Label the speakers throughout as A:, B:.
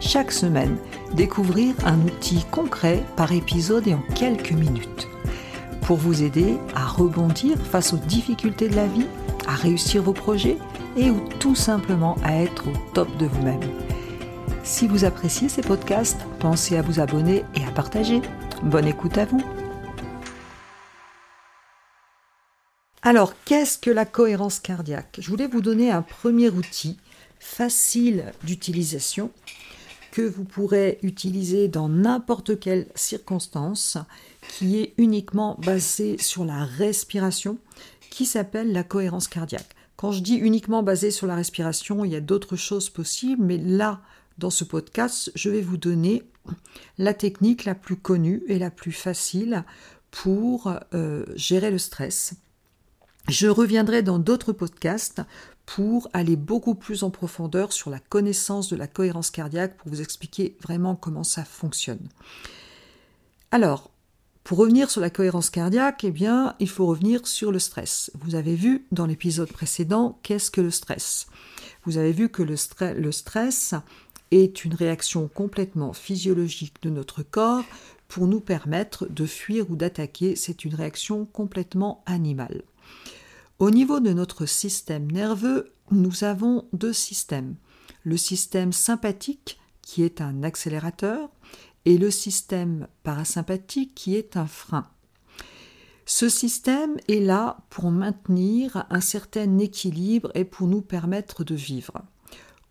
A: chaque semaine, découvrir un outil concret par épisode et en quelques minutes. Pour vous aider à rebondir face aux difficultés de la vie, à réussir vos projets et ou tout simplement à être au top de vous-même. Si vous appréciez ces podcasts, pensez à vous abonner et à partager. Bonne écoute à vous. Alors, qu'est-ce que la cohérence cardiaque? Je voulais vous donner un premier outil facile d'utilisation que vous pourrez utiliser dans n'importe quelle circonstance, qui est uniquement basé sur la respiration, qui s'appelle la cohérence cardiaque. Quand je dis uniquement basé sur la respiration, il y a d'autres choses possibles, mais là, dans ce podcast, je vais vous donner la technique la plus connue et la plus facile pour euh, gérer le stress. Je reviendrai dans d'autres podcasts pour aller beaucoup plus en profondeur sur la connaissance de la cohérence cardiaque pour vous expliquer vraiment comment ça fonctionne. Alors, pour revenir sur la cohérence cardiaque, eh bien, il faut revenir sur le stress. Vous avez vu dans l'épisode précédent qu'est-ce que le stress? Vous avez vu que le, le stress est une réaction complètement physiologique de notre corps pour nous permettre de fuir ou d'attaquer. C'est une réaction complètement animale. Au niveau de notre système nerveux, nous avons deux systèmes. Le système sympathique, qui est un accélérateur, et le système parasympathique, qui est un frein. Ce système est là pour maintenir un certain équilibre et pour nous permettre de vivre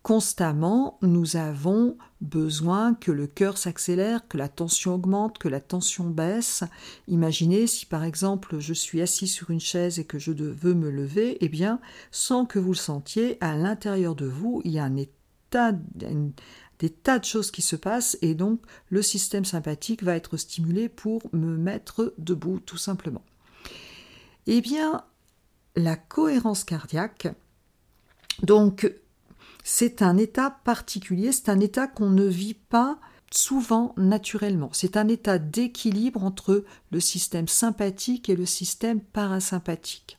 A: constamment, nous avons besoin que le cœur s'accélère, que la tension augmente, que la tension baisse. Imaginez si par exemple je suis assis sur une chaise et que je veux me lever, eh bien, sans que vous le sentiez, à l'intérieur de vous, il y a des tas de choses qui se passent et donc le système sympathique va être stimulé pour me mettre debout tout simplement. Eh bien, la cohérence cardiaque, donc c'est un état particulier, c'est un état qu'on ne vit pas souvent naturellement. C'est un état d'équilibre entre le système sympathique et le système parasympathique.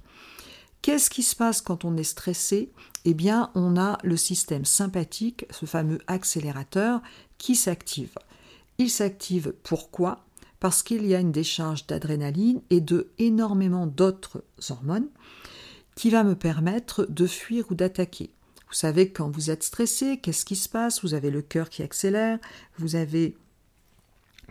A: Qu'est-ce qui se passe quand on est stressé? Eh bien, on a le système sympathique, ce fameux accélérateur, qui s'active. Il s'active pourquoi? Parce qu'il y a une décharge d'adrénaline et de énormément d'autres hormones qui va me permettre de fuir ou d'attaquer. Vous savez quand vous êtes stressé, qu'est-ce qui se passe? Vous avez le cœur qui accélère, vous avez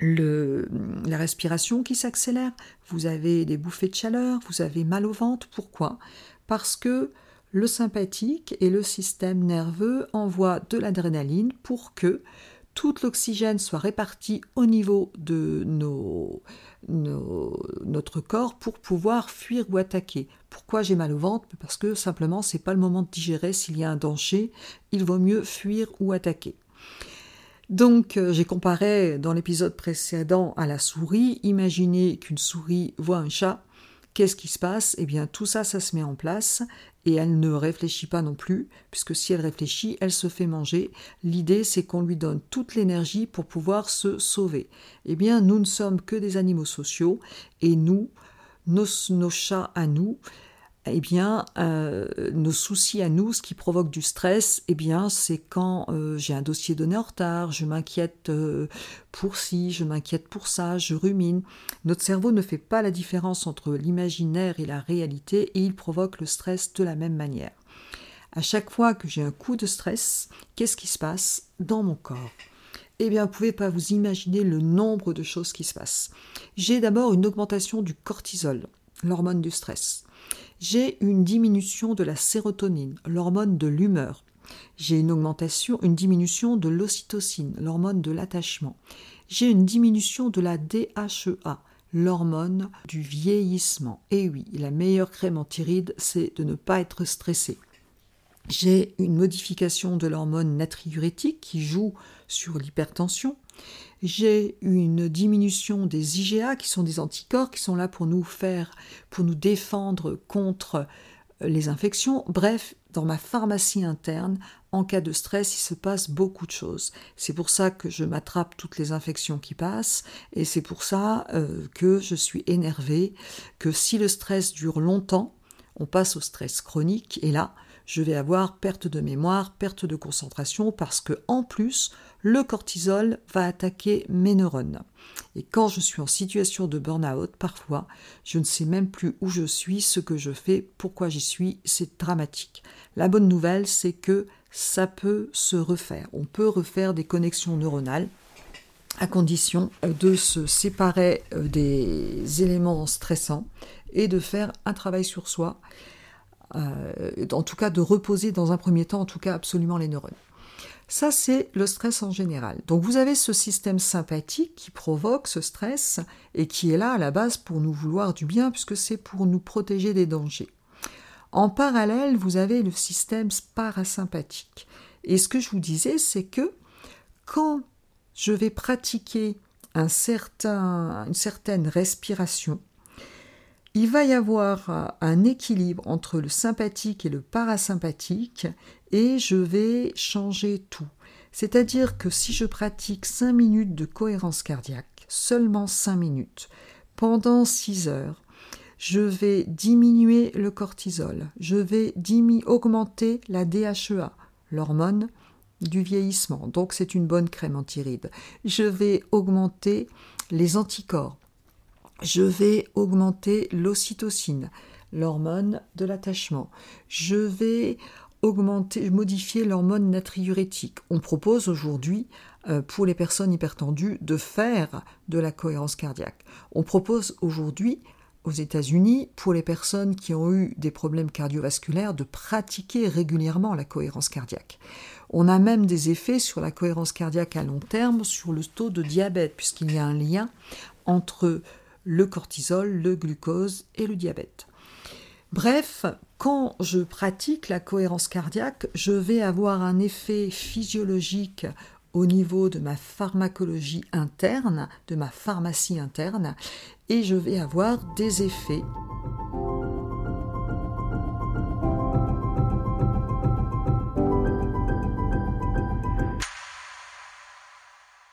A: la respiration qui s'accélère, vous avez des bouffées de chaleur, vous avez mal au ventre. Pourquoi? Parce que le sympathique et le système nerveux envoient de l'adrénaline pour que tout l'oxygène soit réparti au niveau de nos, notre corps pour pouvoir fuir ou attaquer. Pourquoi j'ai mal au ventre? Parce que simplement c'est pas le moment de digérer s'il y a un danger, il vaut mieux fuir ou attaquer. Donc euh, j'ai comparé dans l'épisode précédent à la souris. Imaginez qu'une souris voit un chat, Qu'est-ce qui se passe? Eh bien, tout ça, ça se met en place et elle ne réfléchit pas non plus, puisque si elle réfléchit, elle se fait manger. L'idée, c'est qu'on lui donne toute l'énergie pour pouvoir se sauver. Eh bien, nous ne sommes que des animaux sociaux et nous, nos, nos chats à nous, eh bien, euh, nos soucis à nous, ce qui provoque du stress, eh bien, c'est quand euh, j'ai un dossier donné en retard, je m'inquiète euh, pour ci, je m'inquiète pour ça, je rumine. Notre cerveau ne fait pas la différence entre l'imaginaire et la réalité et il provoque le stress de la même manière. À chaque fois que j'ai un coup de stress, qu'est-ce qui se passe dans mon corps? Eh bien, vous ne pouvez pas vous imaginer le nombre de choses qui se passent. J'ai d'abord une augmentation du cortisol, l'hormone du stress. J'ai une diminution de la sérotonine, l'hormone de l'humeur. J'ai une augmentation, une diminution de l'ocytocine, l'hormone de l'attachement. J'ai une diminution de la DHEA, l'hormone du vieillissement. Et oui, la meilleure crème antiride, c'est de ne pas être stressé. J'ai une modification de l'hormone natriurétique qui joue sur l'hypertension. J'ai une diminution des IgA qui sont des anticorps qui sont là pour nous faire, pour nous défendre contre les infections. Bref, dans ma pharmacie interne, en cas de stress, il se passe beaucoup de choses. C'est pour ça que je m'attrape toutes les infections qui passent, et c'est pour ça euh, que je suis énervée, que si le stress dure longtemps, on passe au stress chronique, et là, je vais avoir perte de mémoire, perte de concentration, parce que en plus, le cortisol va attaquer mes neurones. Et quand je suis en situation de burn-out, parfois, je ne sais même plus où je suis, ce que je fais, pourquoi j'y suis, c'est dramatique. La bonne nouvelle, c'est que ça peut se refaire. On peut refaire des connexions neuronales à condition de se séparer euh, des éléments stressants et de faire un travail sur soi euh, en tout cas de reposer dans un premier temps, en tout cas absolument les neurones. Ça, c'est le stress en général. Donc vous avez ce système sympathique qui provoque ce stress et qui est là à la base pour nous vouloir du bien, puisque c'est pour nous protéger des dangers. En parallèle, vous avez le système parasympathique. Et ce que je vous disais, c'est que quand je vais pratiquer une certaine respiration, il va y avoir euh, un équilibre entre le sympathique et le parasympathique et je vais changer tout. C'est-à-dire que si je pratique 5 minutes de cohérence cardiaque, seulement 5 minutes, pendant 6 heures, je vais diminuer le cortisol, je vais augmenter la DHEA, l'hormone du vieillissement, donc c'est une bonne crème anti-rides. Je vais augmenter les anticorps, je vais augmenter l'ocytocine, l'hormone de l'attachement. Je vais augmenter, modifier l'hormone natriurétique. On propose aujourd'hui euh, pour les personnes hypertendues de faire de la cohérence cardiaque. On propose aujourd'hui aux États-Unis pour les personnes qui ont eu des problèmes cardiovasculaires de pratiquer régulièrement la cohérence cardiaque. On a même des effets sur la cohérence cardiaque à long terme sur le taux de diabète puisqu'il y a un lien entre le cortisol, le glucose et le diabète. Bref, quand je pratique la cohérence cardiaque, je vais avoir un effet physiologique au niveau de ma pharmacologie interne, de ma pharmacie interne, et je vais avoir des effets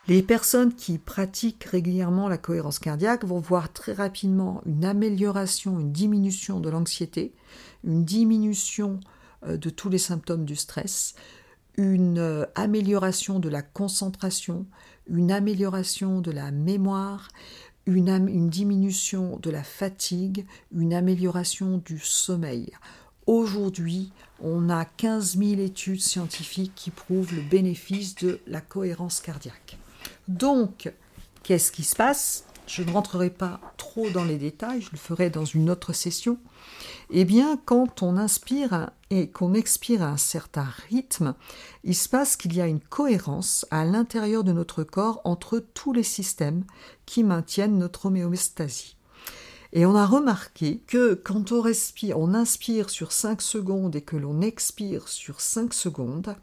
A: Les personnes qui pratiquent régulièrement la cohérence cardiaque vont voir très rapidement une amélioration, une diminution de l'anxiété, une diminution euh, de tous les symptômes du stress, une euh, amélioration de la concentration, une amélioration de la mémoire, une, une diminution de la fatigue, une amélioration du sommeil. Aujourd'hui, on a 15 000 études scientifiques qui prouvent le bénéfice de la cohérence cardiaque. Donc, qu'est-ce qui se passe? Je ne rentrerai pas trop dans les détails, je le ferai dans une autre session. Eh bien, quand on inspire et qu'on expire à un certain rythme, il se passe qu'il y a une cohérence à l'intérieur de notre corps entre tous les systèmes qui maintiennent notre homéostasie. Et on a remarqué que quand on respire, on inspire sur 5 secondes et que l'on expire sur 5 secondes,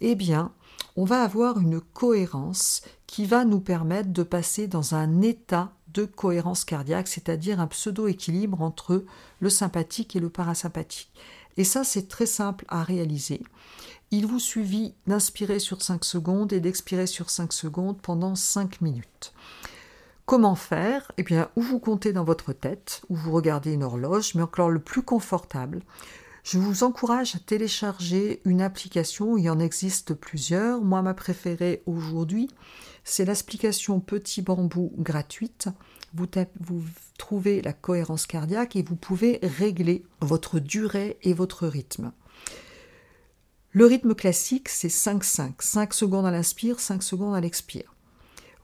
A: eh bien, on va avoir une cohérence qui va nous permettre de passer dans un état de cohérence cardiaque, c'est-à-dire un pseudo-équilibre entre le sympathique et le parasympathique. Et ça, c'est très simple à réaliser. Il vous suffit d'inspirer sur 5 secondes et d'expirer sur 5 secondes pendant 5 minutes. Comment faire? Eh bien, ou vous comptez dans votre tête, ou vous regardez une horloge, mais encore le plus confortable, je vous encourage à télécharger une application, il y en existe plusieurs. Moi, ma préférée aujourd'hui, c'est l'application Petit Bambou gratuite. Vous, vous, trouvez la cohérence cardiaque et vous pouvez régler votre durée et votre rythme. Le rythme classique, c'est 5-5. 5 secondes à l'inspire, 5 secondes à l'expire.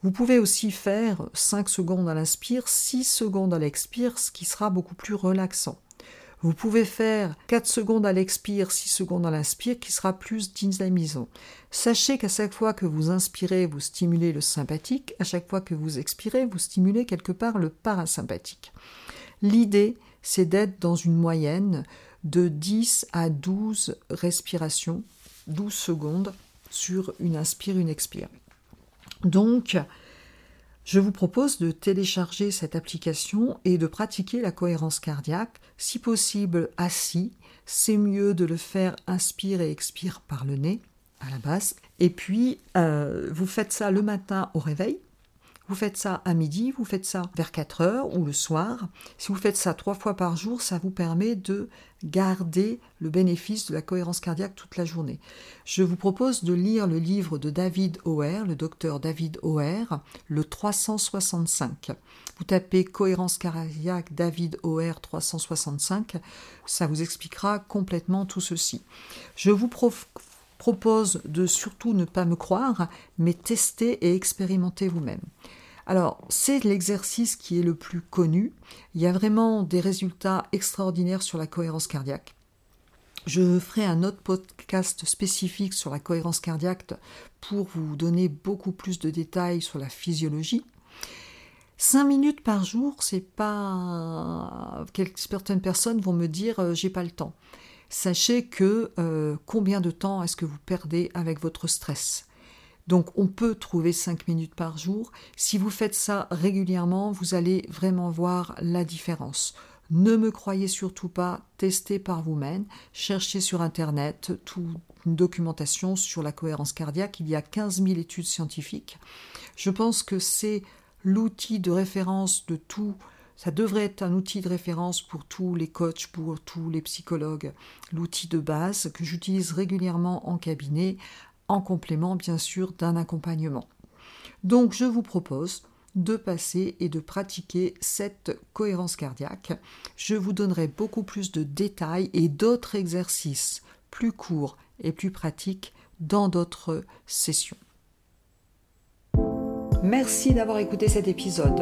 A: Vous pouvez aussi faire 5 secondes à l'inspire, 6 secondes à l'expire, ce qui sera beaucoup plus relaxant. Vous pouvez faire 4 secondes à l'expire, 6 secondes à l'inspire, qui sera plus dynamisant. Sachez qu'à chaque fois que vous inspirez, vous stimulez le sympathique, à chaque fois que vous expirez, vous stimulez quelque part le parasympathique. L'idée, c'est d'être dans une moyenne de 10 à 12 respirations, 12 secondes sur une inspire, une expire. Donc, je vous propose de télécharger cette application et de pratiquer la cohérence cardiaque, si possible assis. C'est mieux de le faire inspire et expire par le nez à la base. Et puis, euh, vous faites ça le matin au réveil, vous faites ça à midi, vous faites ça vers 4 heures ou le soir. Si vous faites ça trois fois par jour, ça vous permet de garder le bénéfice de la cohérence cardiaque toute la journée. Je vous propose de lire le livre de David O'Hare, le docteur David O'Hare, le 365. Vous tapez cohérence cardiaque David O'Hare 365, ça vous expliquera complètement tout ceci. Je vous propose de surtout ne pas me croire, mais tester et expérimenter vous-même. Alors, c'est l'exercice qui est le plus connu. Il y a vraiment des résultats extraordinaires sur la cohérence cardiaque. Je ferai un autre podcast spécifique sur la cohérence cardiaque pour vous donner beaucoup plus de détails sur la physiologie. Cinq minutes par jour, c'est pas. Certaines personnes vont me dire euh, j'ai pas le temps. Sachez que euh, combien de temps est-ce que vous perdez avec votre stress? Donc on peut trouver 5 minutes par jour. Si vous faites ça régulièrement, vous allez vraiment voir la différence. Ne me croyez surtout pas, testez par vous-même, cherchez sur Internet toute une documentation sur la cohérence cardiaque. Il y a 15 000 études scientifiques. Je pense que c'est l'outil de référence de tout. Ça devrait être un outil de référence pour tous les coachs, pour tous les psychologues. L'outil de base que j'utilise régulièrement en cabinet en complément bien sûr d'un accompagnement. Donc je vous propose de passer et de pratiquer cette cohérence cardiaque. Je vous donnerai beaucoup plus de détails et d'autres exercices plus courts et plus pratiques dans d'autres sessions. Merci d'avoir écouté cet épisode.